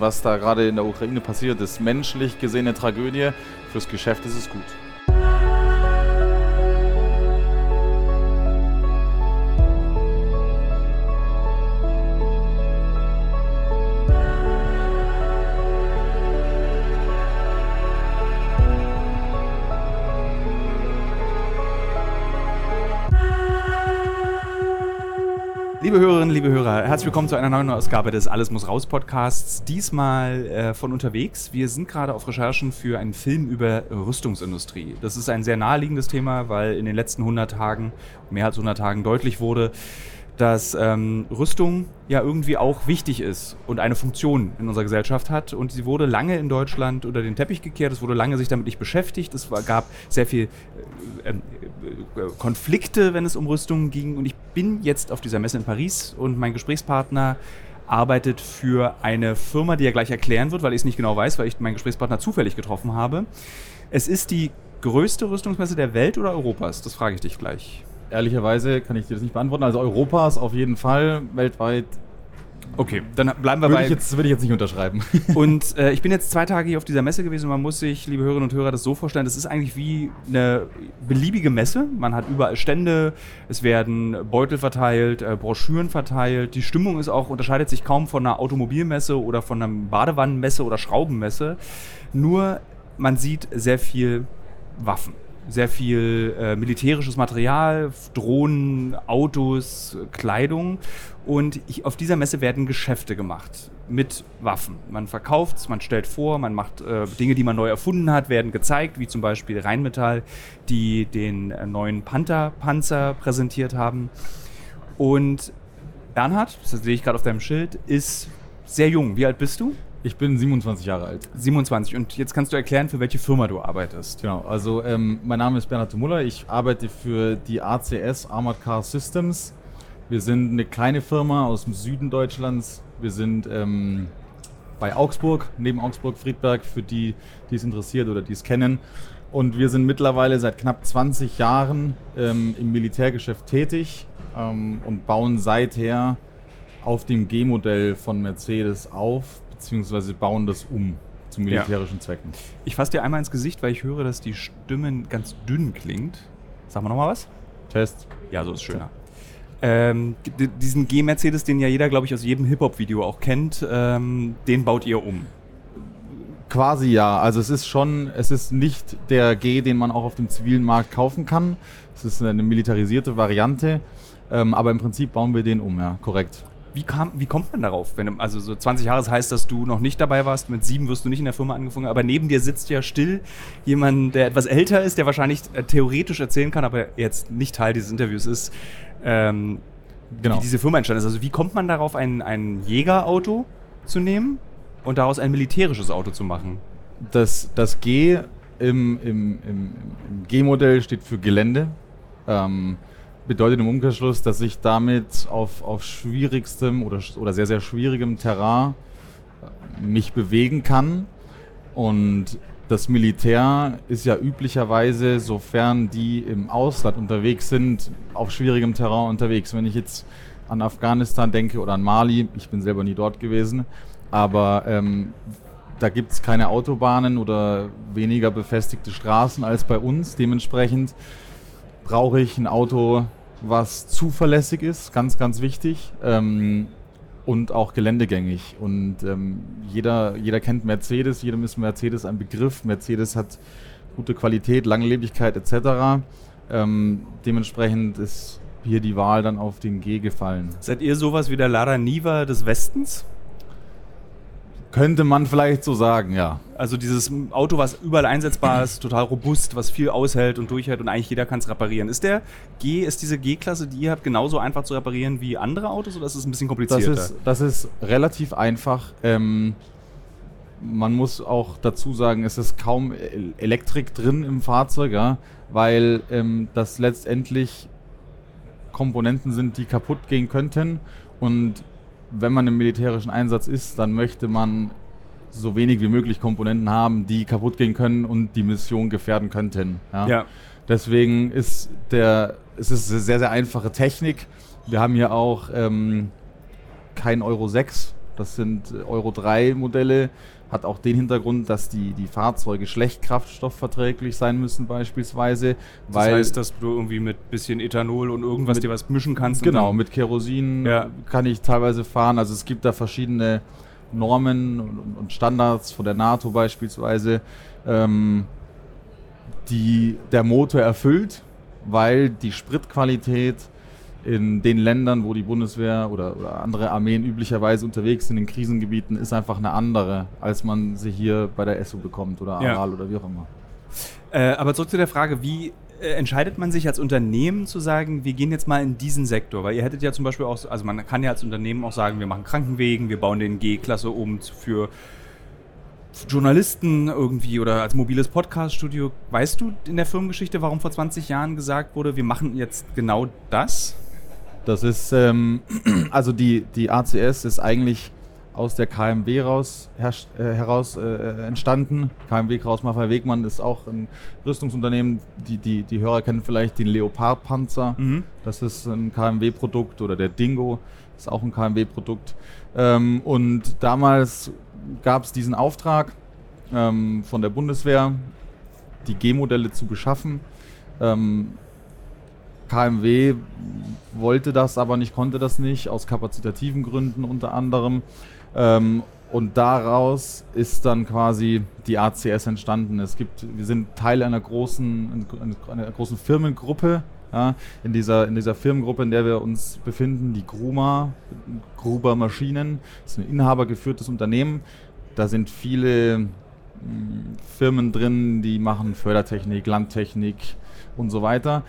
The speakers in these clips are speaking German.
Was da gerade in der Ukraine passiert, ist menschlich gesehen eine Tragödie. Fürs Geschäft ist es gut. Liebe Hörerinnen, liebe Hörer, herzlich willkommen zu einer neuen Ausgabe des Alles muss raus Podcasts. Diesmal äh, von unterwegs. Wir sind gerade auf Recherchen für einen Film über Rüstungsindustrie. Das ist ein sehr naheliegendes Thema, weil in den letzten 100 Tagen, mehr als 100 Tagen deutlich wurde, dass ähm, Rüstung ja irgendwie auch wichtig ist und eine Funktion in unserer Gesellschaft hat. Und sie wurde lange in Deutschland unter den Teppich gekehrt. Es wurde lange sich damit nicht beschäftigt. Es war, gab sehr viel äh, äh, Konflikte, wenn es um Rüstungen ging. Und ich bin jetzt auf dieser Messe in Paris und mein Gesprächspartner arbeitet für eine Firma, die er gleich erklären wird, weil ich es nicht genau weiß, weil ich meinen Gesprächspartner zufällig getroffen habe. Es ist die größte Rüstungsmesse der Welt oder Europas? Das frage ich dich gleich ehrlicherweise kann ich dir das nicht beantworten. Also Europas auf jeden Fall, weltweit. Okay, dann bleiben wir würde bei. Ich jetzt, würde ich jetzt nicht unterschreiben. Und äh, ich bin jetzt zwei Tage hier auf dieser Messe gewesen und man muss sich, liebe Hörerinnen und Hörer, das so vorstellen: Das ist eigentlich wie eine beliebige Messe. Man hat überall Stände, es werden Beutel verteilt, äh, Broschüren verteilt. Die Stimmung ist auch, unterscheidet sich kaum von einer Automobilmesse oder von einer Badewannenmesse oder Schraubenmesse. Nur man sieht sehr viel Waffen sehr viel äh, militärisches Material, Drohnen, Autos, Kleidung. Und ich, auf dieser Messe werden Geschäfte gemacht mit Waffen. Man verkauft es, man stellt vor, man macht äh, Dinge, die man neu erfunden hat, werden gezeigt, wie zum Beispiel Rheinmetall, die den äh, neuen Panther-Panzer präsentiert haben. Und Bernhard, das sehe ich gerade auf deinem Schild, ist sehr jung. Wie alt bist du? Ich bin 27 Jahre alt. 27. Und jetzt kannst du erklären, für welche Firma du arbeitest. Genau. Also ähm, mein Name ist Bernhard Muller. Ich arbeite für die ACS Armored Car Systems. Wir sind eine kleine Firma aus dem Süden Deutschlands. Wir sind ähm, bei Augsburg, neben Augsburg-Friedberg, für die, die es interessiert oder die es kennen. Und wir sind mittlerweile seit knapp 20 Jahren ähm, im Militärgeschäft tätig ähm, und bauen seither auf dem G-Modell von Mercedes auf, beziehungsweise bauen das um zu militärischen ja. Zwecken. Ich fasse dir einmal ins Gesicht, weil ich höre, dass die Stimme ganz dünn klingt. Sag mal nochmal was. Test. Ja, so ist schöner. Ähm, diesen G-Mercedes, den ja jeder, glaube ich, aus jedem Hip-Hop-Video auch kennt, ähm, den baut ihr um. Quasi ja. Also es ist schon, es ist nicht der G, den man auch auf dem zivilen Markt kaufen kann. Es ist eine militarisierte Variante. Ähm, aber im Prinzip bauen wir den um, ja, korrekt. Wie, kam, wie kommt man darauf? Wenn, also so 20 Jahre heißt, dass du noch nicht dabei warst, mit sieben wirst du nicht in der Firma angefangen, aber neben dir sitzt ja still jemand, der etwas älter ist, der wahrscheinlich äh, theoretisch erzählen kann, aber jetzt nicht Teil dieses Interviews ist, ähm, genau. wie diese Firma entstanden ist. Also wie kommt man darauf, ein, ein Jägerauto zu nehmen und daraus ein militärisches Auto zu machen? Das, das G im, im, im, im G-Modell steht für Gelände. Ähm, bedeutet im Umkehrschluss, dass ich damit auf, auf schwierigstem oder, oder sehr, sehr schwierigem Terrain äh, mich bewegen kann. Und das Militär ist ja üblicherweise, sofern die im Ausland unterwegs sind, auf schwierigem Terrain unterwegs. Wenn ich jetzt an Afghanistan denke oder an Mali, ich bin selber nie dort gewesen, aber ähm, da gibt es keine Autobahnen oder weniger befestigte Straßen als bei uns. Dementsprechend brauche ich ein Auto, was zuverlässig ist, ganz, ganz wichtig. Ähm, und auch geländegängig. Und ähm, jeder, jeder kennt Mercedes, jedem ist Mercedes ein Begriff. Mercedes hat gute Qualität, Langlebigkeit etc. Ähm, dementsprechend ist hier die Wahl dann auf den G gefallen. Seid ihr sowas wie der Lara Niva des Westens? Könnte man vielleicht so sagen, ja. Also dieses Auto, was überall einsetzbar ist, total robust, was viel aushält und durchhält und eigentlich jeder kann es reparieren. Ist der G, ist diese G-Klasse, die ihr habt, genauso einfach zu reparieren wie andere Autos oder ist es ein bisschen komplizierter? Das ist, das ist relativ einfach. Ähm, man muss auch dazu sagen, es ist kaum Elektrik drin im Fahrzeug, ja, weil ähm, das letztendlich Komponenten sind, die kaputt gehen könnten und wenn man im militärischen Einsatz ist, dann möchte man so wenig wie möglich Komponenten haben, die kaputt gehen können und die Mission gefährden könnten. Ja. ja. Deswegen ist der, es ist eine sehr, sehr einfache Technik. Wir haben hier auch ähm, kein Euro 6 Das sind Euro 3 Modelle. Hat auch den Hintergrund, dass die, die Fahrzeuge schlecht kraftstoffverträglich sein müssen beispielsweise. Das heißt, dass du irgendwie mit bisschen Ethanol und irgendwas Mit- dir was mischen kannst. Genau, mit Kerosin Ja. kann ich teilweise fahren. Also es gibt da verschiedene Normen und, Standards von der NATO beispielsweise, ähm, die der Motor erfüllt, weil die Spritqualität in den Ländern, wo die Bundeswehr oder, oder andere Armeen üblicherweise unterwegs sind, in Krisengebieten, ist einfach eine andere, als man sie hier bei der ESSO bekommt oder Ja. Aral oder wie auch immer. Äh, aber zurück zu der Frage, wie äh, entscheidet man sich als Unternehmen zu sagen, wir gehen jetzt mal in diesen Sektor? Weil ihr hättet ja zum Beispiel auch, also man kann ja als Unternehmen auch sagen, wir machen Krankenwegen, wir bauen den G-Klasse um für Journalisten irgendwie oder als mobiles Podcast-Studio. Weißt du in der Firmengeschichte, warum vor 20 Jahren gesagt wurde, wir machen jetzt genau das? Das ist, ähm, also die, die ACS ist eigentlich aus der KMW raus, herrscht, äh, heraus äh, entstanden. KMW Kraus Maffei Wegmann ist auch ein Rüstungsunternehmen. Die, die, die Hörer kennen vielleicht den Leopard-Panzer. Mhm. Das ist ein KMW-Produkt oder der Dingo ist auch ein KMW-Produkt. Ähm, und damals gab es diesen Auftrag ähm, von der Bundeswehr, die G-Modelle zu beschaffen. Ähm, KMW wollte das aber nicht, konnte das nicht, aus kapazitativen Gründen unter anderem. Ähm, und daraus ist dann quasi die ACS entstanden. Es gibt, wir sind Teil einer großen, einer großen Firmengruppe. Ja, in, dieser, in dieser Firmengruppe, in der wir uns befinden, die Gruma, Gruber Maschinen, ist ein inhabergeführtes Unternehmen. Da sind viele mh, Firmen drin, die machen Fördertechnik, Landtechnik und so weiter.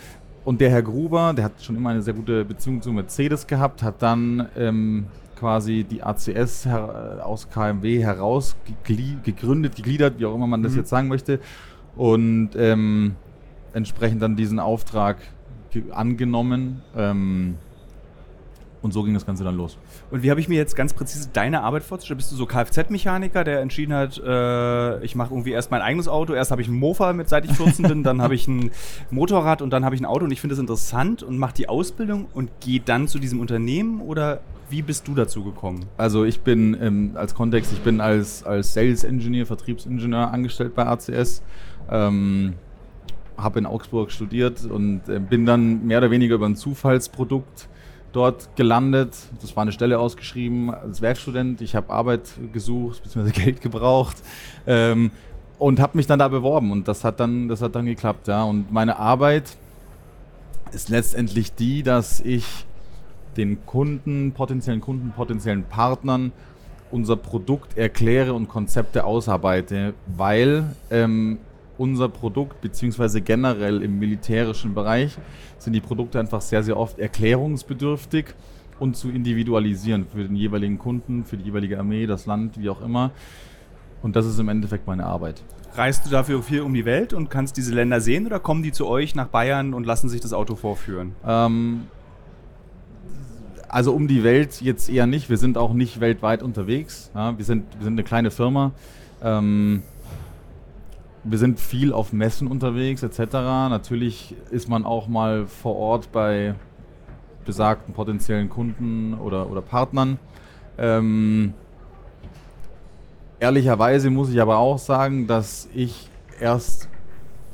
Und der Herr Gruber, der hat schon immer eine sehr gute Beziehung zu Mercedes gehabt, hat dann ähm, quasi die ACS äh, aus KMW heraus geglie- gegründet, gegliedert, wie auch immer man das Mhm. jetzt sagen möchte. Und ähm, entsprechend dann diesen Auftrag ge- angenommen. Ähm, und so ging das Ganze dann los. Und wie habe ich mir jetzt ganz präzise deine Arbeit vorzustellen? Bist du so Kfz-Mechaniker, der entschieden hat, äh, ich mache irgendwie erst mein eigenes Auto, erst habe ich ein Mofa, mit seit ich 14 bin, dann habe ich ein Motorrad und dann habe ich ein Auto und ich finde das interessant und mache die Ausbildung und gehe dann zu diesem Unternehmen oder wie bist du dazu gekommen? Also ich bin ähm, als Kontext, ich bin als, als Sales Engineer, Vertriebsingenieur angestellt bei ACS. Ähm, habe in Augsburg studiert und äh, bin dann mehr oder weniger über ein Zufallsprodukt dort gelandet. Das war eine Stelle ausgeschrieben als Werkstudent. Ich habe Arbeit gesucht, bzw. Geld gebraucht ähm, und habe mich dann da beworben und das hat dann, das hat dann geklappt. Ja. Und meine Arbeit ist letztendlich die, dass ich den Kunden, potenziellen Kunden, potenziellen Partnern unser Produkt erkläre und Konzepte ausarbeite, weil ähm, unser Produkt beziehungsweise generell im militärischen Bereich sind die Produkte einfach sehr, sehr oft erklärungsbedürftig und zu individualisieren für den jeweiligen Kunden, für die jeweilige Armee, das Land, wie auch immer. Und das ist im Endeffekt meine Arbeit. Reist du dafür viel um die Welt und kannst diese Länder sehen oder kommen die zu euch nach Bayern und lassen sich das Auto vorführen? Ähm, also um die Welt jetzt eher nicht. Wir sind auch nicht weltweit unterwegs. Ja, wir, sind, wir sind eine kleine Firma. Ähm, wir sind viel auf Messen unterwegs etc. Natürlich ist man auch mal vor Ort bei besagten potenziellen Kunden oder, oder Partnern. Ähm, ehrlicherweise muss ich aber auch sagen, dass ich erst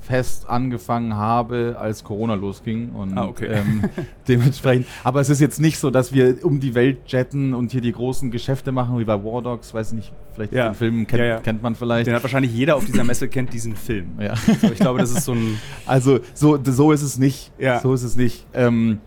fest angefangen habe, als Corona losging. Und Ah, okay. ähm, dementsprechend. Aber es ist jetzt nicht so, dass wir um die Welt jetten und hier die großen Geschäfte machen, wie bei War Dogs, weiß nicht, vielleicht Ja. den Film kennt, Ja, ja. kennt man vielleicht. Den hat wahrscheinlich jeder auf dieser Messe kennt diesen Film. Ja. So, ich glaube, das ist so ein Also so, so ist es nicht. Ja. So ist es nicht. Ähm,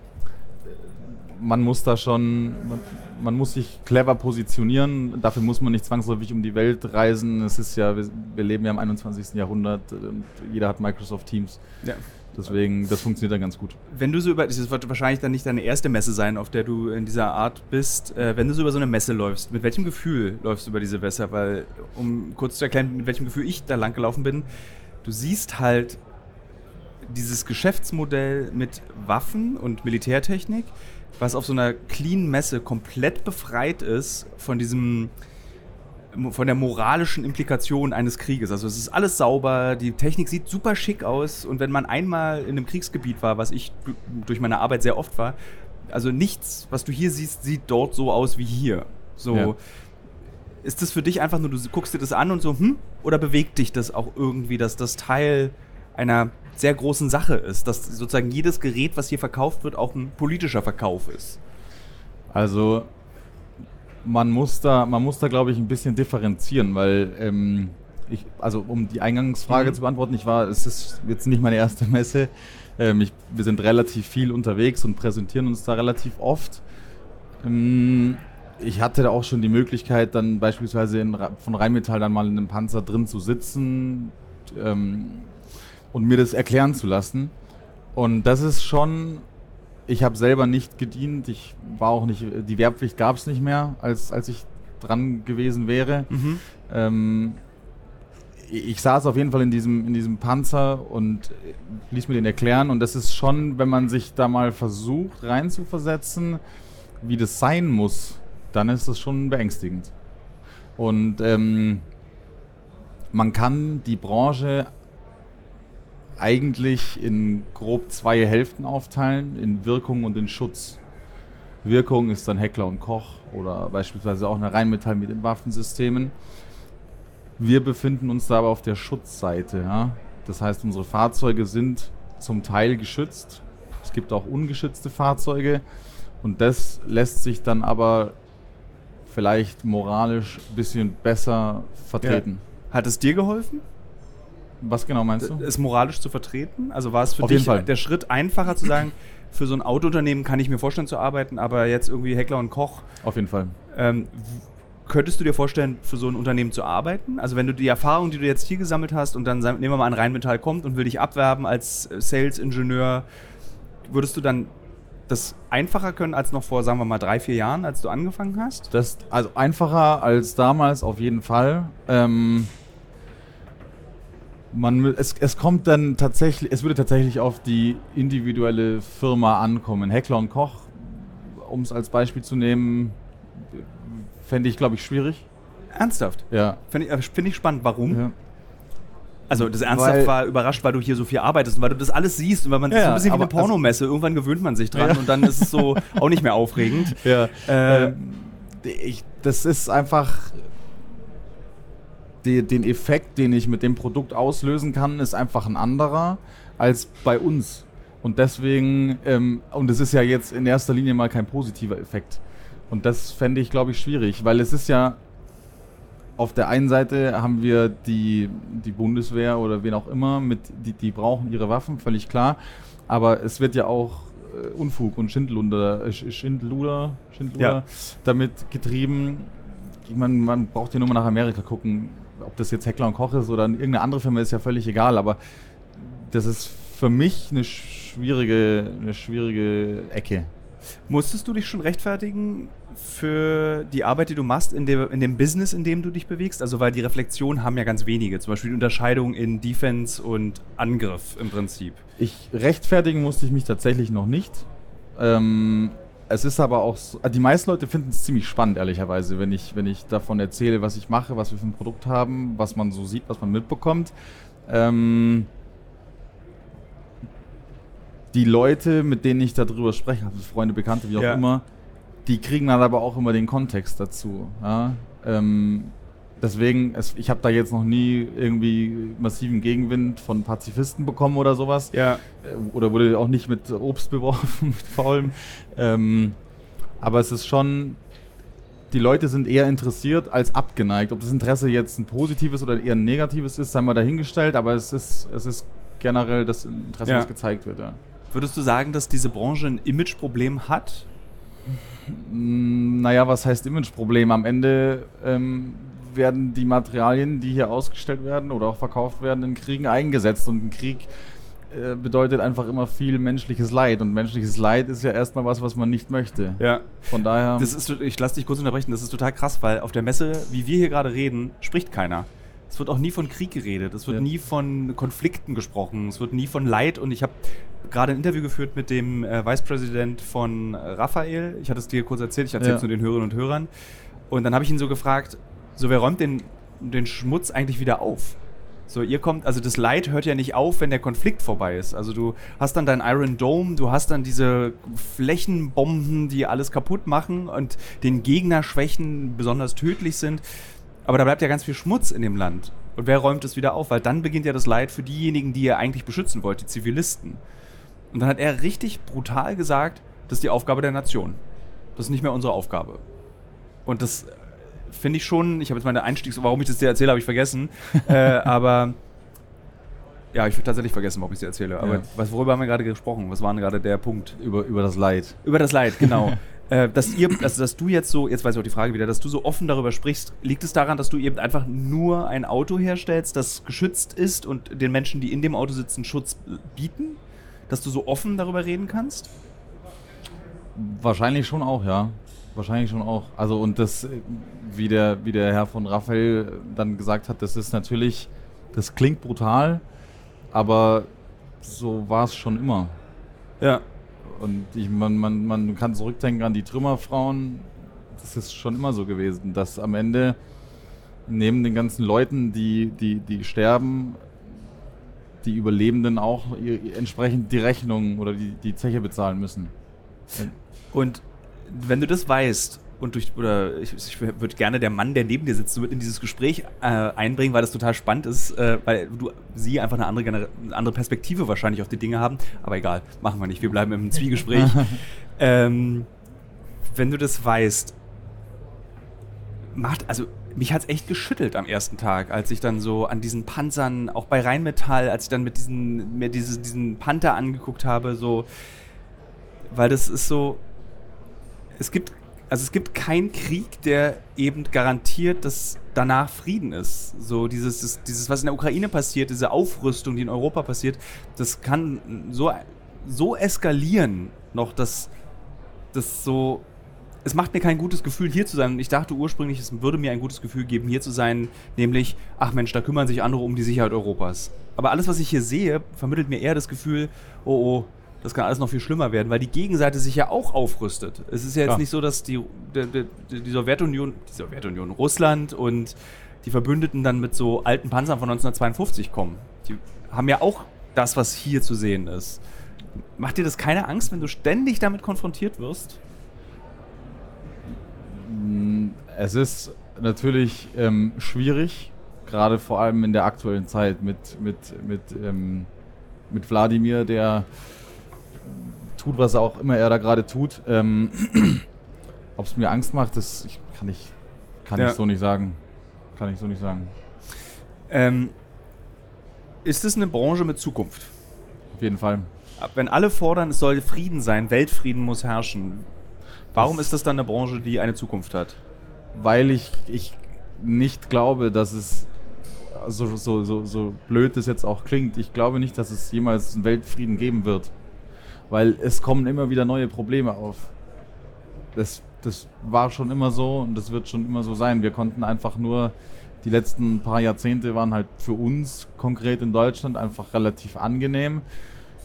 man muss da schon, man, man muss sich clever positionieren. Dafür muss man nicht zwangsläufig um die Welt reisen. Es ist ja, wir, wir leben ja im 21. Jahrhundert und jeder hat Microsoft Teams. ja. Deswegen, das funktioniert dann ganz gut. Wenn du so über, das wird wahrscheinlich dann nicht deine erste Messe sein, auf der du in dieser Art bist, äh, wenn du so über so eine Messe läufst, mit welchem Gefühl läufst du über diese Messe? Weil, um kurz zu erklären, mit welchem Gefühl ich da lang gelaufen bin, du siehst halt dieses Geschäftsmodell mit Waffen und Militärtechnik, was auf so einer clean Messe komplett befreit ist von diesem von der moralischen Implikation eines Krieges. Also es ist alles sauber, die Technik sieht super schick aus und wenn man einmal in einem Kriegsgebiet war, was ich du- durch meine Arbeit sehr oft war, also nichts, was du hier siehst, sieht dort so aus wie hier. So, Ja. Ist das für dich einfach nur, du guckst dir das an und so, hm? Oder bewegt dich das auch irgendwie, dass das Teil einer sehr großen Sache ist, dass sozusagen jedes Gerät, was hier verkauft wird, auch ein politischer Verkauf ist? Also man muss da, man muss da, glaube ich, ein bisschen differenzieren, weil ähm, ich, also um die Eingangsfrage mhm. zu beantworten, ich war, es ist jetzt nicht meine erste Messe. Ähm, ich, wir sind relativ viel unterwegs und präsentieren uns da relativ oft. Ähm, ich hatte da auch schon die Möglichkeit, dann beispielsweise in, von Rheinmetall dann mal in einem Panzer drin zu sitzen ähm, und mir das erklären zu lassen. Und das ist schon, ich habe selber nicht gedient, ich war auch nicht, die Wehrpflicht gab es nicht mehr, als, als ich dran gewesen wäre. Mhm. Ähm, ich saß auf jeden Fall in diesem, in diesem Panzer und ließ mir den erklären. Und das ist schon, wenn man sich da mal versucht reinzuversetzen, wie das sein muss, dann ist das schon beängstigend. Und ähm, man kann die Branche eigentlich in grob zwei Hälften aufteilen, in Wirkung und in Schutz. Wirkung ist dann Heckler und Koch oder beispielsweise auch eine Rheinmetall mit den Waffensystemen. Wir befinden uns da aber auf der Schutzseite. Ja? Das heißt, unsere Fahrzeuge sind zum Teil geschützt. Es gibt auch ungeschützte Fahrzeuge. Und das lässt sich dann aber vielleicht moralisch ein bisschen besser vertreten. Ja. Hat es dir geholfen? Was genau meinst du? Es moralisch zu vertreten? Also war es für Auf dich der Schritt einfacher zu sagen, für so ein Autounternehmen kann ich mir vorstellen zu arbeiten, aber jetzt irgendwie Heckler und Koch. Auf jeden Fall. Ähm, könntest du dir vorstellen, für so ein Unternehmen zu arbeiten? Also wenn du die Erfahrung, die du jetzt hier gesammelt hast und dann nehmen wir mal an Rheinmetall kommt und will dich abwerben als Sales-Ingenieur, würdest du dann das einfacher können als noch vor, sagen wir mal, drei, vier Jahren, als du angefangen hast? Das, also einfacher als damals auf jeden Fall. Ähm, man, es, es kommt dann tatsächlich, es würde tatsächlich auf die individuelle Firma ankommen. Heckler und Koch, um es als Beispiel zu nehmen, fände ich, glaube ich, schwierig. Ernsthaft? Ja. Finde ich, äh, find ich spannend. Warum? Ja. Also das Ernsthaft weil, war überrascht, weil du hier so viel arbeitest und weil du das alles siehst und weil man ja, das so ein bisschen wie eine Pornomesse. Irgendwann gewöhnt man sich dran ja. und dann ist es so auch nicht mehr aufregend. Ja. Äh, ähm, ich, das ist einfach die, den Effekt, den ich mit dem Produkt auslösen kann, ist einfach ein anderer als bei uns. Und deswegen, ähm, und es ist ja jetzt in erster Linie mal kein positiver Effekt. Und das fände ich, glaube ich, schwierig, weil es ist ja auf der einen Seite haben wir die, die Bundeswehr oder wen auch immer, mit, die, die brauchen ihre Waffen, völlig klar. Aber es wird ja auch äh, Unfug und Schindlunder, äh, Schindluder, Schindluder ja. damit getrieben. Ich meine, man braucht ja nur mal nach Amerika gucken. Ob das jetzt Heckler und Koch ist oder irgendeine andere Firma, ist ja völlig egal. Aber das ist für mich eine schwierige, eine schwierige Ecke. Musstest du dich schon rechtfertigen für die Arbeit, die du machst in dem, in dem Business, in dem du dich bewegst? Also, weil die Reflexion haben ja ganz wenige, zum Beispiel die Unterscheidung in Defense und Angriff im Prinzip. Ich rechtfertigen musste ich mich tatsächlich noch nicht. Ähm, es ist aber auch, so, die meisten Leute finden es ziemlich spannend, ehrlicherweise, wenn ich, wenn ich davon erzähle, was ich mache, was wir für ein Produkt haben, was man so sieht, was man mitbekommt. Ähm, die Leute, mit denen ich darüber spreche, also Freunde, Bekannte, wie auch ja. immer, die kriegen dann aber auch immer den Kontext dazu. Ja? Ähm, deswegen, es, ich habe da jetzt noch nie irgendwie massiven Gegenwind von Pazifisten bekommen oder sowas. Ja. Äh, oder wurde auch nicht mit Obst beworfen, mit faulem. Ähm, aber es ist schon, die Leute sind eher interessiert als abgeneigt. Ob das Interesse jetzt ein positives oder eher ein negatives ist, sei mal dahingestellt, aber es ist, es ist generell das Interesse, ja. das gezeigt wird. Ja. Würdest du sagen, dass diese Branche ein Imageproblem hat? Naja, was heißt Imageproblem? Am Ende ähm, werden die Materialien, die hier ausgestellt werden oder auch verkauft werden, in Kriegen eingesetzt. Und ein Krieg äh, bedeutet einfach immer viel menschliches Leid. Und menschliches Leid ist ja erstmal was, was man nicht möchte. Ja. Von daher. Das ist, ich lasse dich kurz unterbrechen, das ist total krass, weil auf der Messe, wie wir hier gerade reden, spricht keiner. Es wird auch nie von Krieg geredet, es wird ja. nie von Konflikten gesprochen, es wird nie von Leid. Und ich habe gerade ein Interview geführt mit dem äh, Vicepräsident von Raphael. Ich hatte es dir kurz erzählt, ich erzähle es ja. nur den Hörerinnen und Hörern. Und dann habe ich ihn so gefragt, so wer räumt den, den Schmutz eigentlich wieder auf? So, ihr kommt, also das Leid hört ja nicht auf, wenn der Konflikt vorbei ist. Also du hast dann dein Iron Dome, du hast dann diese Flächenbomben, die alles kaputt machen und den Gegner schwächen, besonders tödlich sind. Aber da bleibt ja ganz viel Schmutz in dem Land. Und wer räumt es wieder auf? Weil dann beginnt ja das Leid für diejenigen, die ihr eigentlich beschützen wollt, die Zivilisten. Und dann hat er richtig brutal gesagt, das ist die Aufgabe der Nation. Das ist nicht mehr unsere Aufgabe. Und das finde ich schon, ich habe jetzt meine Einstiegs, warum ich das dir erzähle, habe ich vergessen. äh, aber ja, ich würde tatsächlich vergessen, warum ich es dir erzähle. Aber Ja. was, worüber haben wir gerade gesprochen? Was war denn gerade der Punkt? Über, über das Leid. Über das Leid, genau. äh, dass ihr, also dass du jetzt so, jetzt weiß ich auch die Frage wieder, dass du so offen darüber sprichst, liegt es daran, dass du eben einfach nur ein Auto herstellst, das geschützt ist und den Menschen, die in dem Auto sitzen, Schutz bieten? Dass du so offen darüber reden kannst? Wahrscheinlich schon auch, ja. Wahrscheinlich schon auch. Also und das, äh, wie der, wie der Herr von Raphael dann gesagt hat, das ist natürlich, das klingt brutal, aber so war es schon immer. Ja. Und ich, man, man, man kann zurückdenken an die Trümmerfrauen. Das ist schon immer so gewesen, dass am Ende neben den ganzen Leuten, die, die, die sterben, die Überlebenden auch entsprechend die Rechnung oder die, die Zeche bezahlen müssen. Und wenn du das weißt und durch, oder ich, ich würde gerne der Mann, der neben dir sitzt, mit in dieses Gespräch äh, einbringen, weil das total spannend ist, äh, weil du sie einfach eine andere, eine andere Perspektive wahrscheinlich auf die Dinge haben. Aber egal, machen wir nicht. Wir bleiben im Zwiegespräch. ähm, wenn du das weißt, macht, also mich hat es echt geschüttelt am ersten Tag, als ich dann so an diesen Panzern, auch bei Rheinmetall, als ich dann mit diesen, mir diese, diesen Panther angeguckt habe, so, weil das ist so, es gibt, also es gibt keinen Krieg, der eben garantiert, dass danach Frieden ist. So dieses, dieses, was in der Ukraine passiert, diese Aufrüstung, die in Europa passiert, das kann so, so eskalieren noch, dass das so, es macht mir kein gutes Gefühl, hier zu sein. Ich dachte ursprünglich, es würde mir ein gutes Gefühl geben, hier zu sein, nämlich, ach Mensch, da kümmern sich andere um die Sicherheit Europas. Aber alles, was ich hier sehe, vermittelt mir eher das Gefühl, oh oh, das kann alles noch viel schlimmer werden, weil die Gegenseite sich ja auch aufrüstet. Es ist ja jetzt Klar. nicht so, dass die, die, die, Sowjetunion, die Sowjetunion, Russland und die Verbündeten dann mit so alten Panzern von 1952 kommen. Die haben ja auch das, was hier zu sehen ist. Macht dir das keine Angst, wenn du ständig damit konfrontiert wirst? Es ist natürlich ähm, schwierig, gerade vor allem in der aktuellen Zeit mit, mit, mit, ähm, mit Wladimir, der tut, was auch immer er da gerade tut. Ähm, Ob es mir Angst macht, das ich, kann, ich, kann Ja. ich so nicht sagen. Kann ich so nicht sagen. Ähm, ist es eine Branche mit Zukunft? Auf jeden Fall. Wenn alle fordern, es soll Frieden sein, Weltfrieden muss herrschen, warum ist das dann eine Branche, die eine Zukunft hat? weil ich, ich nicht glaube, dass es so, so, so, so blöd es jetzt auch klingt, ich glaube nicht, dass es jemals einen Weltfrieden geben wird. Weil es kommen immer wieder neue Probleme auf. Das, das war schon immer so und das wird schon immer so sein. Wir konnten einfach nur, die letzten paar Jahrzehnte waren halt für uns konkret in Deutschland einfach relativ angenehm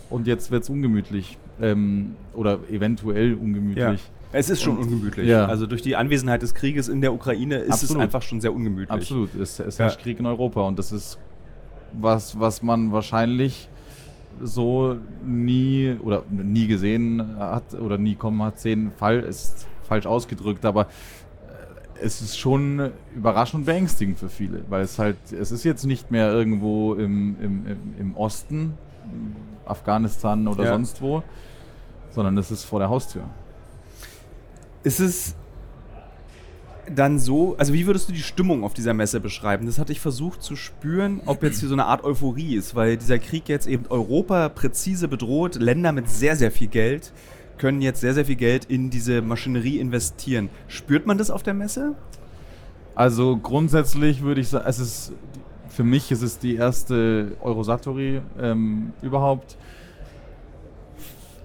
und jetzt wird es ungemütlich. Ähm, oder eventuell ungemütlich. Es ist schon Und- ungemütlich. Ja. Also durch die Anwesenheit des Krieges in der Ukraine ist es Absolut. einfach schon sehr ungemütlich. Absolut, es, es Ja. herrscht Krieg in Europa und das ist was, was man wahrscheinlich so nie oder nie gesehen hat oder nie kommen hat sehen. Fall ist falsch ausgedrückt, aber äh, es ist schon überraschend beängstigend für viele, weil es halt, es ist jetzt nicht mehr irgendwo im, im, im, im Osten, Afghanistan oder Ja. sonst wo, sondern es ist vor der Haustür. Ist es dann so, also wie würdest du die Stimmung auf dieser Messe beschreiben? Das hatte ich versucht zu spüren, ob jetzt hier so eine Art Euphorie ist, weil dieser Krieg jetzt eben Europa präzise bedroht, Länder mit sehr, sehr viel Geld können jetzt sehr, sehr viel Geld in diese Maschinerie investieren. Spürt man das auf der Messe? Also grundsätzlich würde ich sagen, es ist für mich ist es die erste Eurosatori ähm, überhaupt.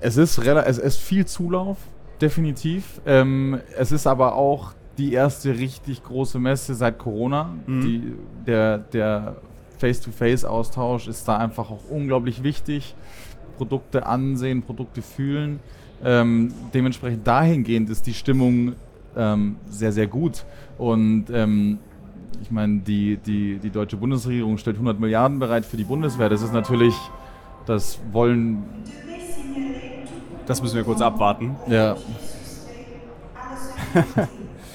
Es ist, es ist viel Zulauf, definitiv. Ähm, es ist aber auch die erste richtig große Messe seit Corona. Mhm. Die, der der Face-to-Face-Austausch ist da einfach auch unglaublich wichtig. Produkte ansehen, Produkte fühlen. Ähm, dementsprechend dahingehend ist die Stimmung ähm, sehr, sehr gut. Und ähm, ich meine, die, die, die deutsche Bundesregierung stellt 100 Milliarden bereit für die Bundeswehr. Das ist natürlich, das wollen. Das müssen wir kurz abwarten. Ja.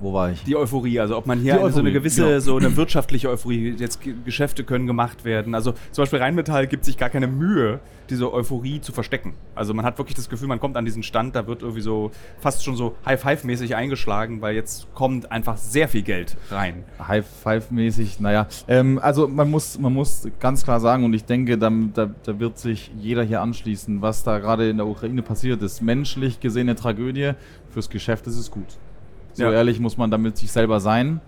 wo war ich? Die Euphorie, also ob man hier eine, so eine gewisse, genau. so eine wirtschaftliche Euphorie, jetzt Geschäfte können gemacht werden. Also zum Beispiel Rheinmetall gibt sich gar keine Mühe, diese Euphorie zu verstecken. Also man hat wirklich das Gefühl, man kommt an diesen Stand, da wird irgendwie so fast schon so High-Five-mäßig eingeschlagen, weil jetzt kommt einfach sehr viel Geld rein. High Five-mäßig, naja. Ähm, also man muss, man muss ganz klar sagen, und ich denke, da, da, da wird sich jeder hier anschließen, was da gerade in der Ukraine passiert ist. Menschlich gesehen eine Tragödie, fürs Geschäft ist es gut. So Ja. ehrlich muss man damit sich selber sein.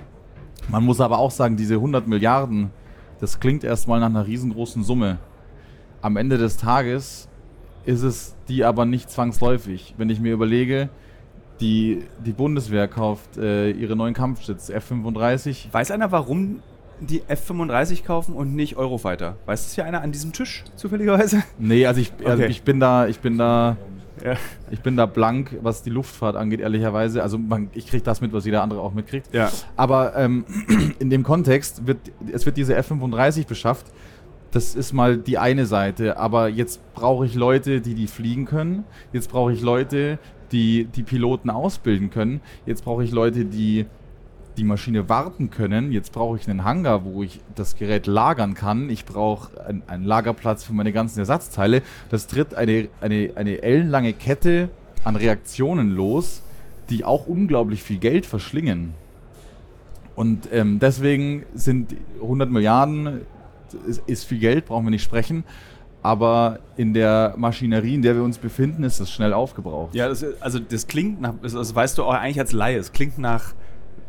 Man muss aber auch sagen, diese 100 Milliarden, das klingt erstmal nach einer riesengroßen Summe. Am Ende des Tages ist es die aber nicht zwangsläufig. Wenn ich mir überlege, die, die Bundeswehr kauft äh, ihre neuen Kampfjets F-35 Weiß einer, warum die F-35 kaufen und nicht Eurofighter? Weiß das hier einer an diesem Tisch zufälligerweise? Nee, also ich, also Okay. ich bin da, ich bin da, Ja. ich bin da blank, was die Luftfahrt angeht, ehrlicherweise. Also man, ich kriege das mit, was jeder andere auch mitkriegt. Ja. Aber ähm, in dem Kontext wird, es wird diese F-35 beschafft. Das ist mal die eine Seite. Aber jetzt brauche ich Leute, die die fliegen können. Jetzt brauche ich Leute, die die Piloten ausbilden können. Jetzt brauche ich Leute, die die Maschine warten können. Jetzt brauche ich einen Hangar, wo ich das Gerät lagern kann. Ich brauche ein, einen Lagerplatz für meine ganzen Ersatzteile. Das tritt eine, eine, eine ellenlange Kette an Reaktionen los, die auch unglaublich viel Geld verschlingen. Und ähm, deswegen sind 100 Milliarden, ist, ist viel Geld, brauchen wir nicht sprechen. Aber in der Maschinerie, in der wir uns befinden, ist das schnell aufgebraucht. Ja, das, also das klingt nach, das, das weißt du auch eigentlich als Laie, es klingt nach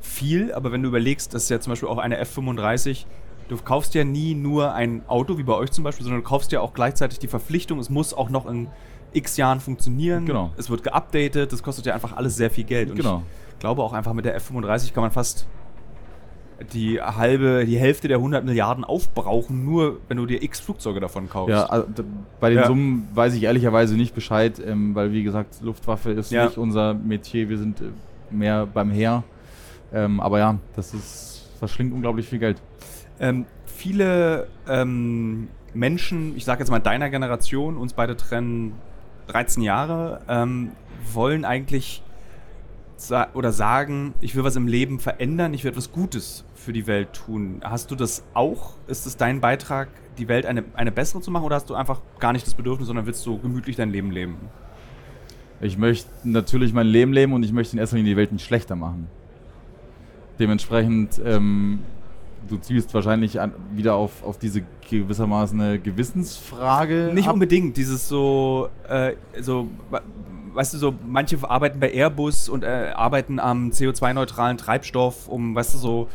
viel, aber wenn du überlegst, dass ja zum Beispiel auch eine F-35 du kaufst ja nie nur ein Auto, wie bei euch zum Beispiel, sondern du kaufst ja auch gleichzeitig die Verpflichtung, es muss auch noch in x Jahren funktionieren. Genau. Es wird geupdatet, das kostet ja einfach alles sehr viel Geld. Und Genau. ich glaube auch einfach mit der F35 kann man fast die halbe, die Hälfte der 100 Milliarden aufbrauchen, nur wenn du dir x Flugzeuge davon kaufst. Ja, also, bei den Ja. Summen weiß ich ehrlicherweise nicht Bescheid, ähm, weil wie gesagt, Luftwaffe ist Ja. nicht unser Metier, wir sind äh, mehr beim Heer. Ähm, aber ja, das ist, verschlingt unglaublich viel Geld. Ähm, viele ähm, Menschen, ich sage jetzt mal deiner Generation, uns beide trennen 13 Jahre, ähm, wollen eigentlich sa oder sagen, ich will was im Leben verändern, ich will etwas Gutes für die Welt tun. Hast du das auch? Ist es dein Beitrag, die Welt eine, eine bessere zu machen oder hast du einfach gar nicht das Bedürfnis, sondern willst du gemütlich dein Leben leben? Ich möchte natürlich mein Leben leben und ich möchte in erster Linie die Welt nicht schlechter machen. Dementsprechend, ähm, du zielst wahrscheinlich an, wieder auf, auf diese gewissermaßen eine Gewissensfrage. Nicht ab. unbedingt, dieses so, äh, so, weißt du, so, manche arbeiten bei Airbus und äh, arbeiten am CO2-neutralen Treibstoff, um, weißt du, so,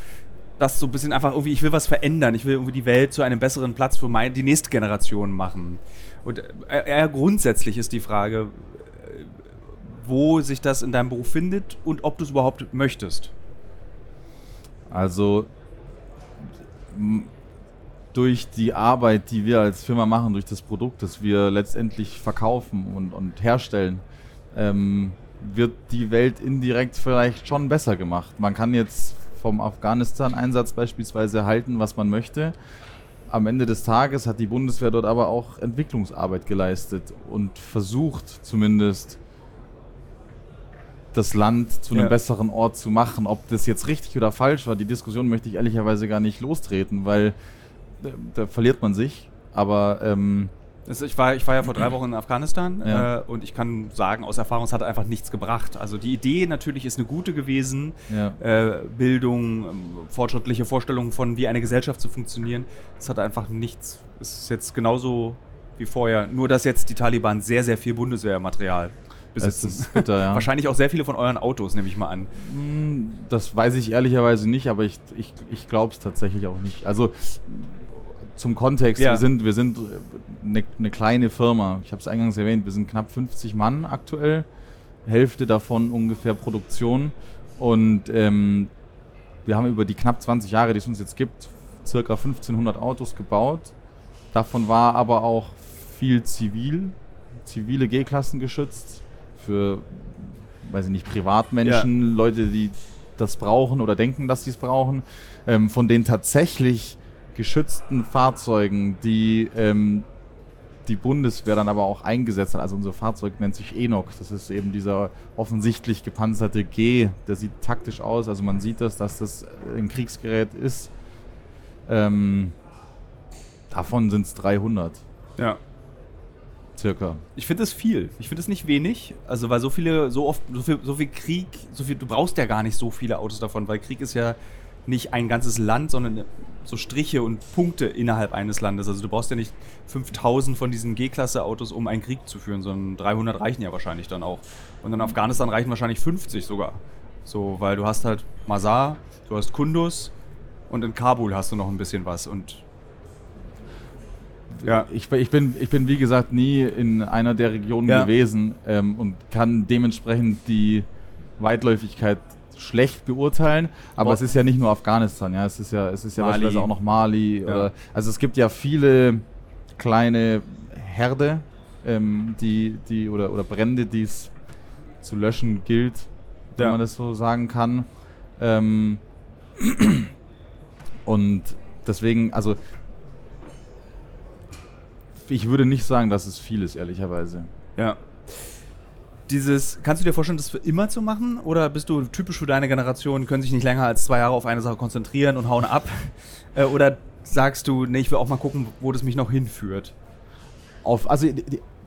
das so ein bisschen einfach irgendwie, ich will was verändern, ich will irgendwie die Welt zu einem besseren Platz für mein, die nächste Generation machen. Und äh, eher grundsätzlich ist die Frage, äh, wo sich das in deinem Beruf findet und ob du es überhaupt möchtest. Also durch die Arbeit, die wir als Firma machen, durch das Produkt, das wir letztendlich verkaufen und, und herstellen, ähm, wird die Welt indirekt vielleicht schon besser gemacht. Man kann jetzt vom Afghanistan-Einsatz beispielsweise halten, was man möchte. Am Ende des Tages hat die Bundeswehr dort aber auch Entwicklungsarbeit geleistet und versucht zumindest das Land zu einem Ja. besseren Ort zu machen. Ob das jetzt richtig oder falsch war, die Diskussion möchte ich ehrlicherweise gar nicht lostreten, weil äh, da verliert man sich. Aber ähm, ich, war, ich war ja vor drei Wochen in Afghanistan Ja. äh, und ich kann sagen, aus Erfahrung, es hat einfach nichts gebracht. Also die Idee natürlich ist eine gute gewesen, ja, äh, Bildung, ähm, fortschrittliche Vorstellungen von, wie eine Gesellschaft zu funktionieren. Es hat einfach nichts. Es ist jetzt genauso wie vorher. Nur, dass jetzt die Taliban sehr, sehr viel Bundeswehrmaterial es besitzen. ist bitter, ja. Wahrscheinlich auch sehr viele von euren Autos, nehme ich mal an. Hm, Das weiß ich ehrlicherweise nicht, aber ich, ich, ich glaube es tatsächlich auch nicht. Also zum Kontext, Ja. wir sind, wir sind eine, eine kleine Firma. Ich habe es eingangs erwähnt, wir sind knapp 50 Mann aktuell. Hälfte davon ungefähr Produktion. Und ähm, wir haben über die knapp 20 Jahre, die es uns jetzt gibt, circa 1500 Autos gebaut. Davon war aber auch viel zivil, zivile G-Klassen geschützt für, weiß ich nicht, Privatmenschen, Leute, die das brauchen oder denken, dass sie es brauchen. Ähm, von den tatsächlich geschützten Fahrzeugen, die ähm, die Bundeswehr dann aber auch eingesetzt hat. Also unser Fahrzeug nennt sich Enoch. Das ist eben dieser offensichtlich gepanzerte G. Der sieht taktisch aus. Also man sieht das, dass das ein Kriegsgerät ist. Ähm, davon sind es 300 Ja. Circa. Ich finde es viel. Ich finde es nicht wenig. Also, weil so viele, so oft, so viel, so viel Krieg, so viel, du brauchst ja gar nicht so viele Autos davon, weil Krieg ist ja nicht ein ganzes Land, sondern so Striche und Punkte innerhalb eines Landes. Also, du brauchst ja nicht 5000 von diesen G-Klasse-Autos, um einen Krieg zu führen, sondern 300 reichen ja wahrscheinlich dann auch. Und in Afghanistan reichen wahrscheinlich 50 sogar. So, weil du hast halt Mazar, du hast Kunduz und in Kabul hast du noch ein bisschen was. Und ja, Ich, ich, bin, ich bin, wie gesagt, nie in einer der Regionen Ja. gewesen ähm, und kann dementsprechend die Weitläufigkeit schlecht beurteilen. Aber Boah. es ist ja nicht nur Afghanistan, ja. Es ist ja, es ist ja Mali. beispielsweise auch noch Mali. Ja. Oder, also es gibt ja viele kleine Herde, ähm, die, die, oder, oder Brände, die es zu löschen gilt, wenn Ja. man das so sagen kann. Ähm, und deswegen, also ich würde nicht sagen, dass es viel ist, ehrlicherweise. Ja. Dieses, kannst du dir vorstellen, das für immer zu machen? Oder bist du typisch für deine Generation, können sich nicht länger als zwei Jahre auf eine Sache konzentrieren und hauen ab? Äh, oder sagst du, nee, ich will auch mal gucken, wo das mich noch hinführt? Auf, also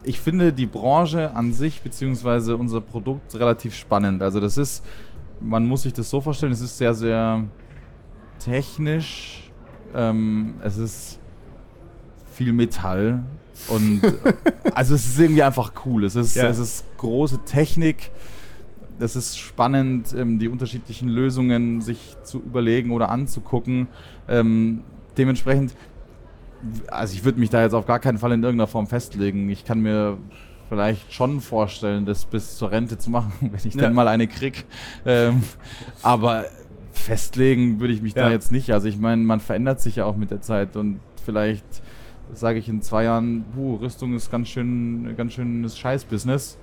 ich finde die Branche an sich, beziehungsweise unser Produkt relativ spannend. Also das ist, man muss sich das so vorstellen, es ist sehr, sehr technisch. Ähm, es ist viel Metall. Und also es ist irgendwie einfach cool. Es ist, Ja. es ist große Technik. Es ist spannend, ähm, die unterschiedlichen Lösungen sich zu überlegen oder anzugucken. Ähm, dementsprechend, also ich würde mich da jetzt auf gar keinen Fall in irgendeiner Form festlegen. Ich kann mir vielleicht schon vorstellen, das bis zur Rente zu machen, wenn ich Ja. dann mal eine krieg. Ähm, aber festlegen würde ich mich da Ja. jetzt nicht. Also ich meine, man verändert sich ja auch mit der Zeit und vielleicht sage ich in zwei Jahren, puh, Rüstung ist ganz schön, ganz schönes Scheißbusiness.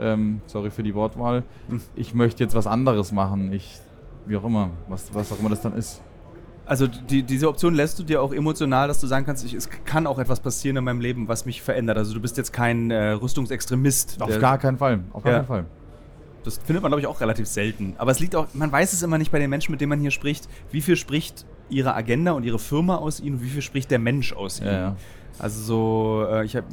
Ähm, sorry für die Wortwahl. Hm. Ich möchte jetzt was anderes machen. Ich, wie auch immer, was, was auch immer das dann ist. Also die, diese Option lässt du dir auch emotional, dass du sagen kannst, ich, es kann auch etwas passieren in meinem Leben, was mich verändert. Also du bist jetzt kein äh, Rüstungsextremist. Auf gar keinen Fall. Auf gar Ja. keinen Fall. Das findet man, glaube ich, auch relativ selten. Aber es liegt auch, man weiß es immer nicht bei den Menschen, mit denen man hier spricht, wie viel spricht ihre Agenda und ihre Firma aus ihnen und wie viel spricht der Mensch aus ihnen. Ja. Also so, äh, ich habe,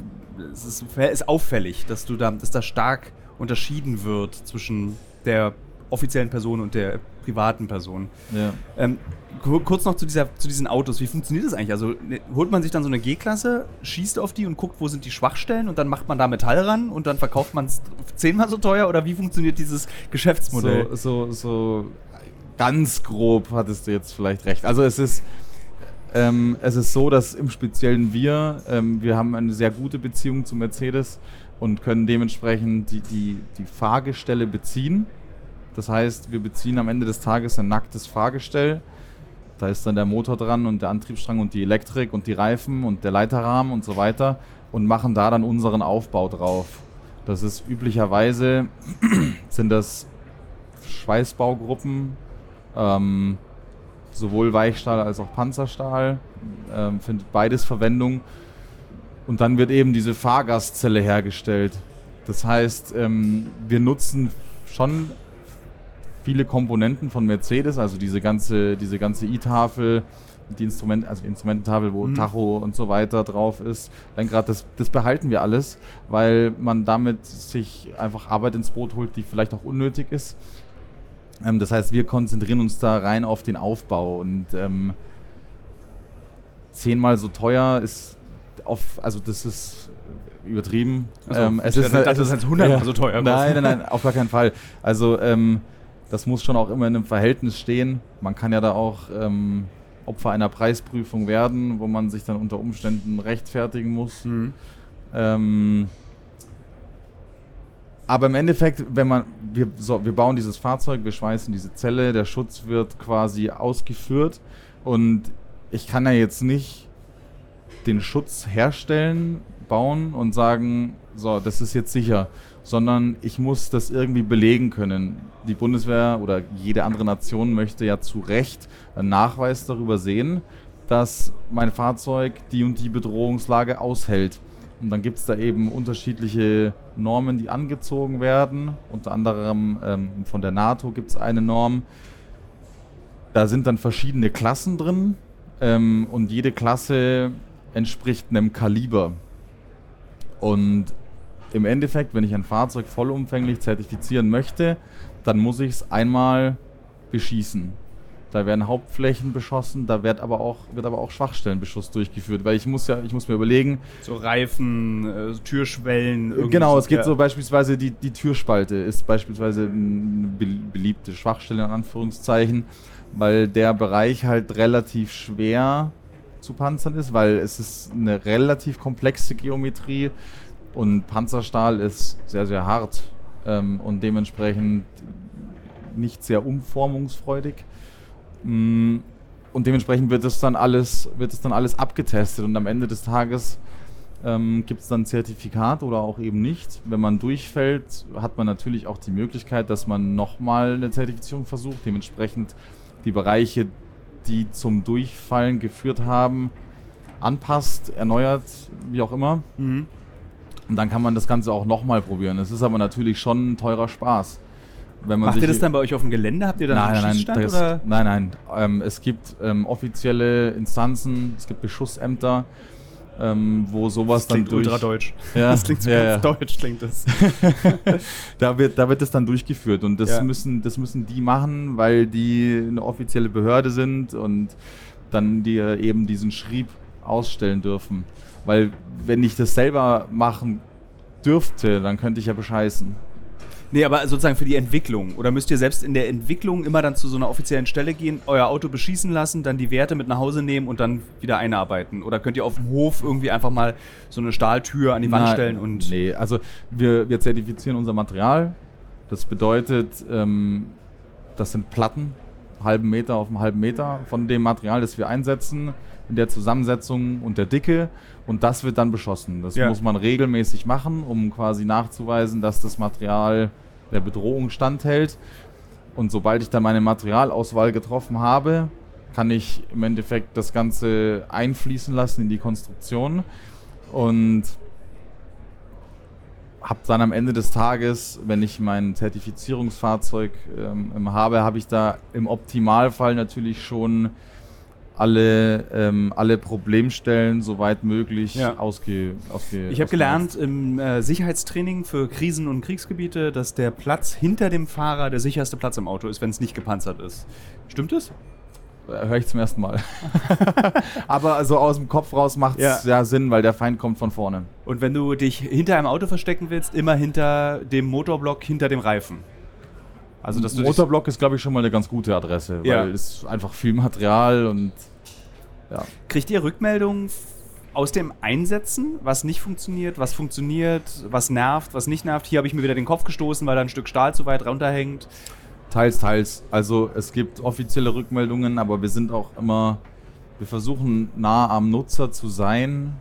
es ist, ist auffällig, dass du da, dass da stark unterschieden wird zwischen der offiziellen Person und der privaten Person. Ja. Ähm, ku- kurz noch zu, dieser, zu diesen Autos. Wie funktioniert das eigentlich? Also ne, holt man sich dann so eine G-Klasse, schießt auf die und guckt, wo sind die Schwachstellen und dann macht man da Metall ran und dann verkauft man es zehnmal so teuer oder wie funktioniert dieses Geschäftsmodell? So, so, so ganz grob hattest du jetzt vielleicht recht. Also es ist, ähm, es ist so, dass im Speziellen wir, ähm, wir haben eine sehr gute Beziehung zu Mercedes und können dementsprechend die, die, die Fahrgestelle beziehen. Das heißt, wir beziehen am Ende des Tages ein nacktes Fahrgestell. Da ist dann der Motor dran und der Antriebsstrang und die Elektrik und die Reifen und der Leiterrahmen und so weiter und machen da dann unseren Aufbau drauf. Das ist üblicherweise sind das Schweißbaugruppen, ähm, sowohl Weichstahl als auch Panzerstahl, ähm, findet beides Verwendung. Und dann wird eben diese Fahrgastzelle hergestellt. Das heißt, ähm, wir nutzen schon viele Komponenten von Mercedes, also diese ganze, diese ganze E-Tafel, die Instrument, also die Instrumententafel, wo Mhm. Tacho und so weiter drauf ist. Lenkrad, das, das behalten wir alles, weil man damit sich einfach Arbeit ins Boot holt, die vielleicht auch unnötig ist. Ähm, das heißt, wir konzentrieren uns da rein auf den Aufbau und ähm, zehnmal so teuer ist auf, also das ist übertrieben. Also, ähm, ich dachte, das ist jetzt 100 mal so teuer Nein, nein, nein, auf gar keinen Fall. Also ähm, das muss schon auch immer in einem Verhältnis stehen. Man kann ja da auch ähm, Opfer einer Preisprüfung werden, wo man sich dann unter Umständen rechtfertigen muss. Mhm. Aber im Endeffekt, wenn man, wir, so, wir bauen dieses Fahrzeug, wir schweißen diese Zelle, der Schutz wird quasi ausgeführt und ich kann ja jetzt nicht den Schutz herstellen, bauen und sagen, so, das ist jetzt sicher, sondern ich muss das irgendwie belegen können. Die Bundeswehr oder jede andere Nation möchte ja zu Recht einen Nachweis darüber sehen, dass mein Fahrzeug die und die Bedrohungslage aushält. Und dann gibt es da eben unterschiedliche Normen, die angezogen werden. Unter anderem ähm, von der NATO gibt es eine Norm. Da sind dann verschiedene Klassen drin ähm, und jede Klasse entspricht einem Kaliber. Und im Endeffekt, wenn ich ein Fahrzeug vollumfänglich zertifizieren möchte, dann muss ich es einmal beschießen. Da werden Hauptflächen beschossen, da wird aber auch, wird aber auch Schwachstellenbeschuss durchgeführt, weil ich muss ja, ich muss mir überlegen, So Reifen, äh, Türschwellen. Genau, es geht ja. so beispielsweise, die, die Türspalte ist beispielsweise eine be- beliebte Schwachstelle in Anführungszeichen, weil der Bereich halt relativ schwer zu panzern ist, weil es ist eine relativ komplexe Geometrie und Panzerstahl ist sehr, sehr hart ähm, und dementsprechend nicht sehr umformungsfreudig. Mm, Und dementsprechend wird es dann alles, wird es dann alles abgetestet und am Ende des Tages ähm, gibt es dann ein Zertifikat oder auch eben nicht. Wenn man durchfällt, hat man natürlich auch die Möglichkeit, dass man nochmal eine Zertifizierung versucht. Dementsprechend die Bereiche, die zum Durchfallen geführt haben, anpasst, erneuert, wie auch immer. Mhm. Und dann kann man das Ganze auch nochmal probieren. Es ist aber natürlich schon ein teurer Spaß. Wenn man Macht ihr das dann bei euch auf dem Gelände? Habt ihr dann nein, einen nein, Schießstand? nein, das, oder? nein, nein. Ähm, es gibt ähm, offizielle Instanzen, es gibt Beschussämter, ähm, wo sowas Das klingt dann durch. ultra deutsch. Ja, das klingt so ja, ganz ja. deutsch, klingt das. da wird, da wird das dann durchgeführt und das Ja. müssen, das müssen die machen, weil die eine offizielle Behörde sind und dann dir eben diesen Schrieb ausstellen dürfen. Weil wenn ich das selber machen dürfte, dann könnte ich ja bescheißen. Nee, aber sozusagen für die Entwicklung. Oder müsst ihr selbst in der Entwicklung immer dann zu so einer offiziellen Stelle gehen, euer Auto beschießen lassen, dann die Werte mit nach Hause nehmen und dann wieder einarbeiten? Oder könnt ihr auf dem Hof irgendwie einfach mal so eine Stahltür an die Wand Nein, stellen und. Nee, also wir, wir zertifizieren unser Material. Das bedeutet, ähm, das sind Platten, halben Meter auf einem halben Meter von dem Material, das wir einsetzen, in der Zusammensetzung und der Dicke. Und das wird dann beschossen. Das Ja. muss man regelmäßig machen, um quasi nachzuweisen, dass das Material der Bedrohung standhält. Und sobald ich dann meine Materialauswahl getroffen habe, kann ich im Endeffekt das Ganze einfließen lassen in die Konstruktion. Und habe dann am Ende des Tages, wenn ich mein Zertifizierungsfahrzeug ähm, habe, habe ich da im Optimalfall natürlich schon alle, ähm, alle Problemstellen soweit möglich Ja. ausge, ausge Ich habe gelernt im äh, Sicherheitstraining für Krisen- und Kriegsgebiete, dass der Platz hinter dem Fahrer der sicherste Platz im Auto ist, wenn es nicht gepanzert ist. Stimmt es? Höre ich zum ersten Mal. Aber also aus dem Kopf raus macht es Ja. ja. Sinn, weil der Feind kommt von vorne. Und wenn du dich hinter einem Auto verstecken willst, immer hinter dem Motorblock, hinter dem Reifen. Also, dich- Motorblock ist, glaube ich, schon mal eine ganz gute Adresse, Ja. weil es ist einfach viel Material und ja. Kriegt ihr Rückmeldungen aus dem Einsetzen, was nicht funktioniert, was funktioniert, was nervt, was nicht nervt? Hier habe ich mir wieder den Kopf gestoßen, weil da ein Stück Stahl zu weit runterhängt. Teils, teils. Also es gibt offizielle Rückmeldungen, aber wir sind auch immer, wir versuchen nah am Nutzer zu sein.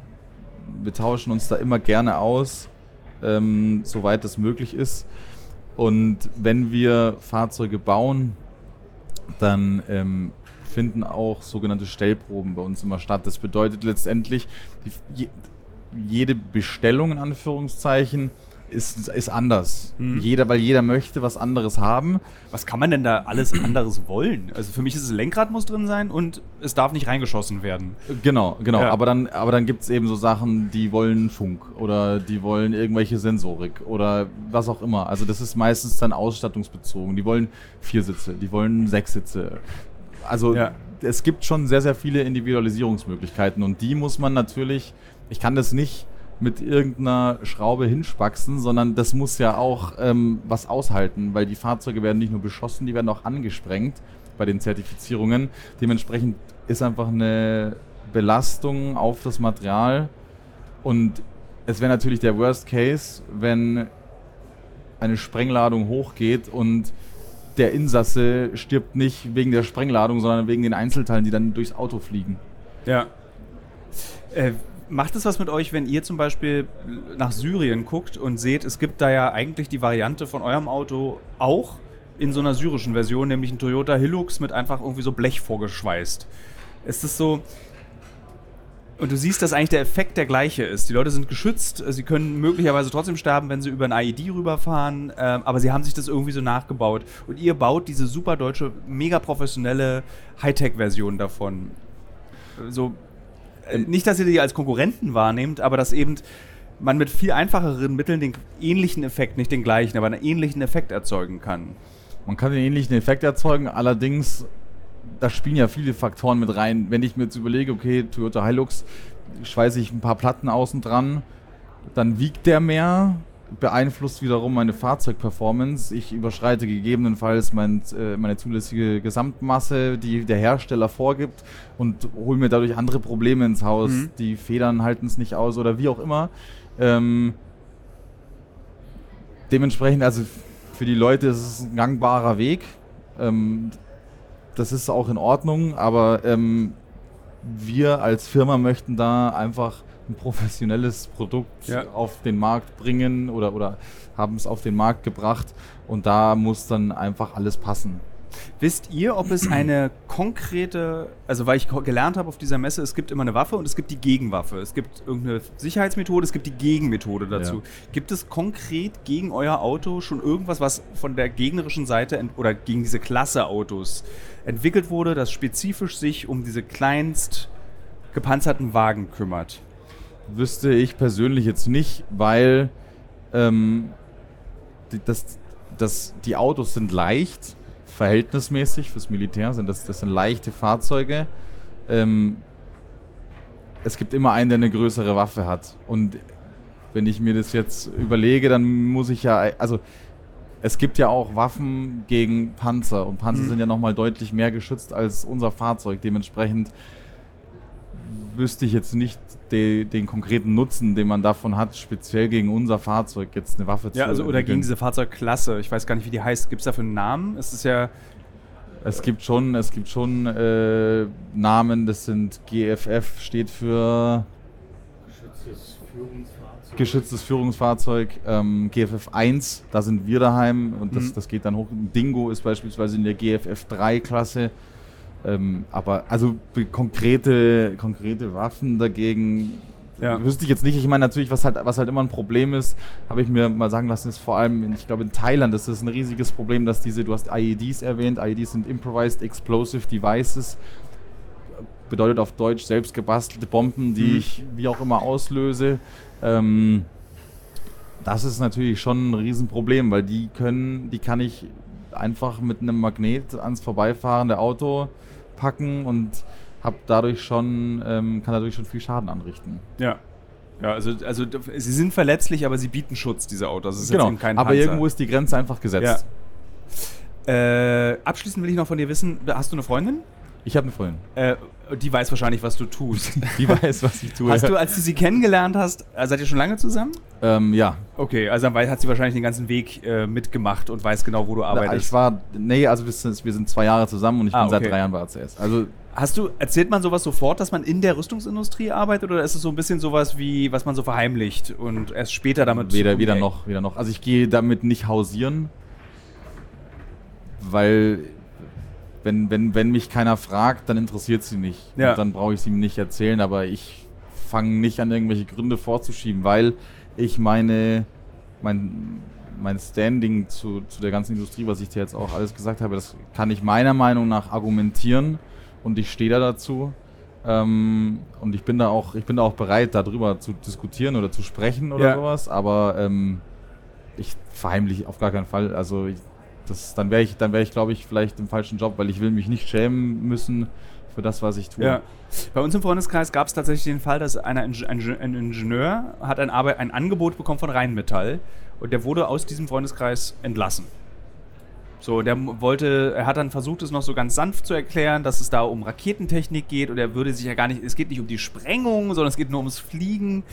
Wir tauschen uns da immer gerne aus, ähm, soweit es möglich ist. Und wenn wir Fahrzeuge bauen, dann ähm, finden auch sogenannte Stellproben bei uns immer statt. Das bedeutet letztendlich, die, je, jede Bestellung in Anführungszeichen ist, ist anders. Mhm. Jeder, weil jeder möchte was anderes haben. Was kann man denn da alles anderes wollen? Also für mich ist es Lenkrad muss drin sein und es darf nicht reingeschossen werden. Genau, genau. Ja. Aber dann, aber dann gibt es eben so Sachen, die wollen Funk oder die wollen irgendwelche Sensorik oder was auch immer. Also das ist meistens dann ausstattungsbezogen. Die wollen vier Sitze, die wollen sechs Sitze. Also Ja. es gibt schon sehr, sehr viele Individualisierungsmöglichkeiten und die muss man natürlich, ich kann das nicht mit irgendeiner Schraube hinspaxen, sondern das muss ja auch ähm, was aushalten, weil die Fahrzeuge werden nicht nur beschossen, die werden auch angesprengt bei den Zertifizierungen. Dementsprechend ist einfach eine Belastung auf das Material und es wäre natürlich der Worst Case, wenn eine Sprengladung hochgeht und der Insasse stirbt nicht wegen der Sprengladung, sondern wegen den Einzelteilen, die dann durchs Auto fliegen. Ja. Äh, macht es was mit euch, wenn ihr zum Beispiel nach Syrien guckt und seht, es gibt da ja eigentlich die Variante von eurem Auto auch in so einer syrischen Version, nämlich ein Toyota Hilux mit einfach irgendwie so Blech vorgeschweißt. Ist es so. Und du siehst, dass eigentlich der Effekt der gleiche ist. Die Leute sind geschützt, sie können möglicherweise trotzdem sterben, wenn sie über ein IED rüberfahren, ähm, aber sie haben sich das irgendwie so nachgebaut. Und ihr baut diese super deutsche, mega professionelle Hightech-Version davon. So, äh, nicht, dass ihr die als Konkurrenten wahrnehmt, aber dass eben man mit viel einfacheren Mitteln den ähnlichen Effekt, nicht den gleichen, aber einen ähnlichen Effekt erzeugen kann. Man kann den ähnlichen Effekt erzeugen, allerdings, da spielen ja viele Faktoren mit rein. Wenn ich mir jetzt überlege, okay, Toyota Hilux, schweiße ich ein paar Platten außen dran, dann wiegt der mehr, beeinflusst wiederum meine Fahrzeugperformance. Ich überschreite gegebenenfalls mein, äh, meine zulässige Gesamtmasse, die der Hersteller vorgibt und hole mir dadurch andere Probleme ins Haus. Mhm. Die Federn halten es nicht aus oder wie auch immer. Ähm, dementsprechend, also für die Leute ist es ein gangbarer Weg. Ähm, das ist auch in Ordnung, aber ähm, wir als Firma möchten da einfach ein professionelles Produkt Ja. auf den Markt bringen oder, oder haben es auf den Markt gebracht und da muss dann einfach alles passen. Wisst ihr, ob es eine konkrete, also weil ich gelernt habe auf dieser Messe, es gibt immer eine Waffe und es gibt die Gegenwaffe. Es gibt irgendeine Sicherheitsmethode, es gibt die Gegenmethode dazu. Ja. Gibt es konkret gegen euer Auto schon irgendwas, was von der gegnerischen Seite oder gegen diese Klasse Autos entwickelt wurde, das spezifisch sich um diese kleinst gepanzerten Wagen kümmert? Wüsste ich persönlich jetzt nicht, weil ähm, die, das, das, die Autos sind leicht, verhältnismäßig fürs Militär sind das, das sind leichte Fahrzeuge. Ähm, es gibt immer einen, der eine größere Waffe hat. Und wenn ich mir das jetzt überlege, dann muss ich ja, also es gibt ja auch Waffen gegen Panzer und Panzer Mhm. sind ja nochmal deutlich mehr geschützt als unser Fahrzeug. Dementsprechend wüsste ich jetzt nicht de, den konkreten Nutzen, den man davon hat, speziell gegen unser Fahrzeug jetzt eine Waffe zu Ja, also oder gegen diese Fahrzeugklasse. Ich weiß gar nicht, wie die heißt. Gibt es dafür einen Namen? Es ist ja. Es gibt schon, es gibt schon äh, Namen, das sind GFF, steht für Geschütztes Führungsfahrzeug. geschütztes Führungsfahrzeug, ähm, GFF 1, da sind wir daheim und das, Mhm. das geht dann hoch. Dingo ist beispielsweise in der GFF 3 Klasse. Ähm, aber also konkrete, konkrete Waffen dagegen Ja. wüsste ich jetzt nicht. Ich meine natürlich, was halt, was halt immer ein Problem ist, habe ich mir mal sagen lassen, ist vor allem, in, ich glaube in Thailand ist das ein riesiges Problem, dass diese, du hast IEDs erwähnt, IEDs sind Improvised Explosive Devices, bedeutet auf Deutsch selbst gebastelte Bomben, die Mhm. ich wie auch immer auslöse. Ähm, das ist natürlich schon ein Riesenproblem, weil die können, die kann ich einfach mit einem Magnet ans vorbeifahrende Auto packen und hab dadurch schon, ähm, kann dadurch schon viel Schaden anrichten. Ja. Ja, also, also sie sind verletzlich, aber sie bieten Schutz, diese Autos. Es ist genau, kein aber Panzer. irgendwo ist die Grenze einfach gesetzt. Äh, abschließend will ich noch von dir wissen, hast du eine Freundin? Ich habe eine Freundin, Äh, die weiß wahrscheinlich, was du tust. die weiß, was ich tue. Hast du, als du sie kennengelernt hast, äh, seid ihr schon lange zusammen? ähm, ja, Okay, also dann hat sie wahrscheinlich den ganzen Weg äh, mitgemacht und weiß genau, wo du arbeitest. ich war, nee, also wir sind, wir sind zwei Jahre zusammen und ich Ah, bin seit okay. drei Jahren bei ACS. Also Hast du, erzählt man sowas sofort, dass man in der Rüstungsindustrie arbeitet oder ist es so ein bisschen sowas wie, was man so verheimlicht und erst später damit Weder, weder noch, weder noch. Also ich gehe damit nicht hausieren, weil wenn, wenn, wenn mich keiner fragt, dann interessiert sie nicht. Ja. Und dann brauche ich sie ihm nicht erzählen, aber ich fange nicht an, irgendwelche Gründe vorzuschieben, weil ich meine, mein, mein Standing zu, zu der ganzen Industrie, was ich dir jetzt auch alles gesagt habe, das kann ich meiner Meinung nach argumentieren und ich stehe da dazu. Ähm, und ich bin da auch, ich bin da auch bereit, darüber zu diskutieren oder zu sprechen oder Ja. sowas, aber ähm, ich verheimliche auf gar keinen Fall. Also ich, das, dann wäre ich, dann wäre ich, glaube ich, vielleicht im falschen Job, weil ich will mich nicht schämen müssen für das, was ich tue. Ja. Bei uns im Freundeskreis gab es tatsächlich den Fall, dass einer, ein, ein Ingenieur hat ein, Arbeit, ein Angebot bekommen von Rheinmetall und der wurde aus diesem Freundeskreis entlassen. So, der wollte, er hat dann versucht, es noch so ganz sanft zu erklären, dass es da um Raketentechnik geht und er würde sich ja gar nicht, es geht nicht um die Sprengung, sondern es geht nur ums Fliegen.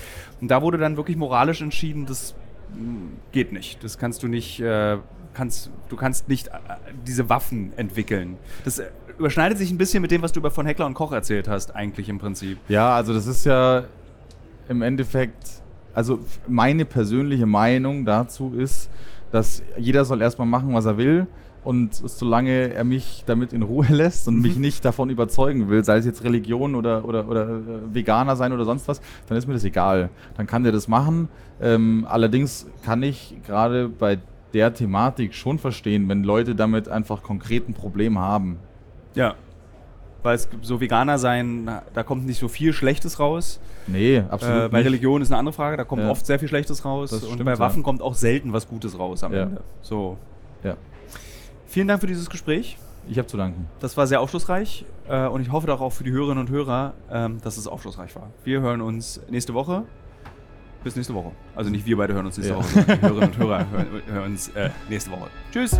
Und da wurde dann wirklich moralisch entschieden, das mm, geht nicht. Das kannst du nicht, äh, kannst, du kannst nicht äh, diese Waffen entwickeln. Das äh, überschneidet sich ein bisschen mit dem, was du über von Heckler und Koch erzählt hast, eigentlich im Prinzip. Ja, also das ist ja im Endeffekt, also meine persönliche Meinung dazu ist, dass jeder soll erstmal machen, was er will. Und solange er mich damit in Ruhe lässt und mich nicht davon überzeugen will, sei es jetzt Religion oder, oder, oder äh, Veganer sein oder sonst was, dann ist mir das egal. Dann kann der das machen. Ähm, allerdings kann ich gerade bei der Thematik schon verstehen, wenn Leute damit einfach konkret ein Problem haben. Ja. Weil es so Veganer sein, da kommt nicht so viel Schlechtes raus. Nee, Äh, absolut bei nicht. Religion ist eine andere Frage, da kommt Ja. oft sehr viel Schlechtes raus. Das und stimmt, bei ja. Waffen kommt auch selten was Gutes raus am Ja. Ende. So. Ja, Vielen Dank für dieses Gespräch. ich habe zu danken. Das war sehr aufschlussreich äh, und ich hoffe doch auch für die Hörerinnen und Hörer, ähm, dass es aufschlussreich war. Wir hören uns nächste Woche. Bis nächste Woche. Also nicht wir beide hören uns nächste Ja. Woche, sondern die Hörerinnen und Hörer hören, hören uns äh, nächste Woche. Tschüss!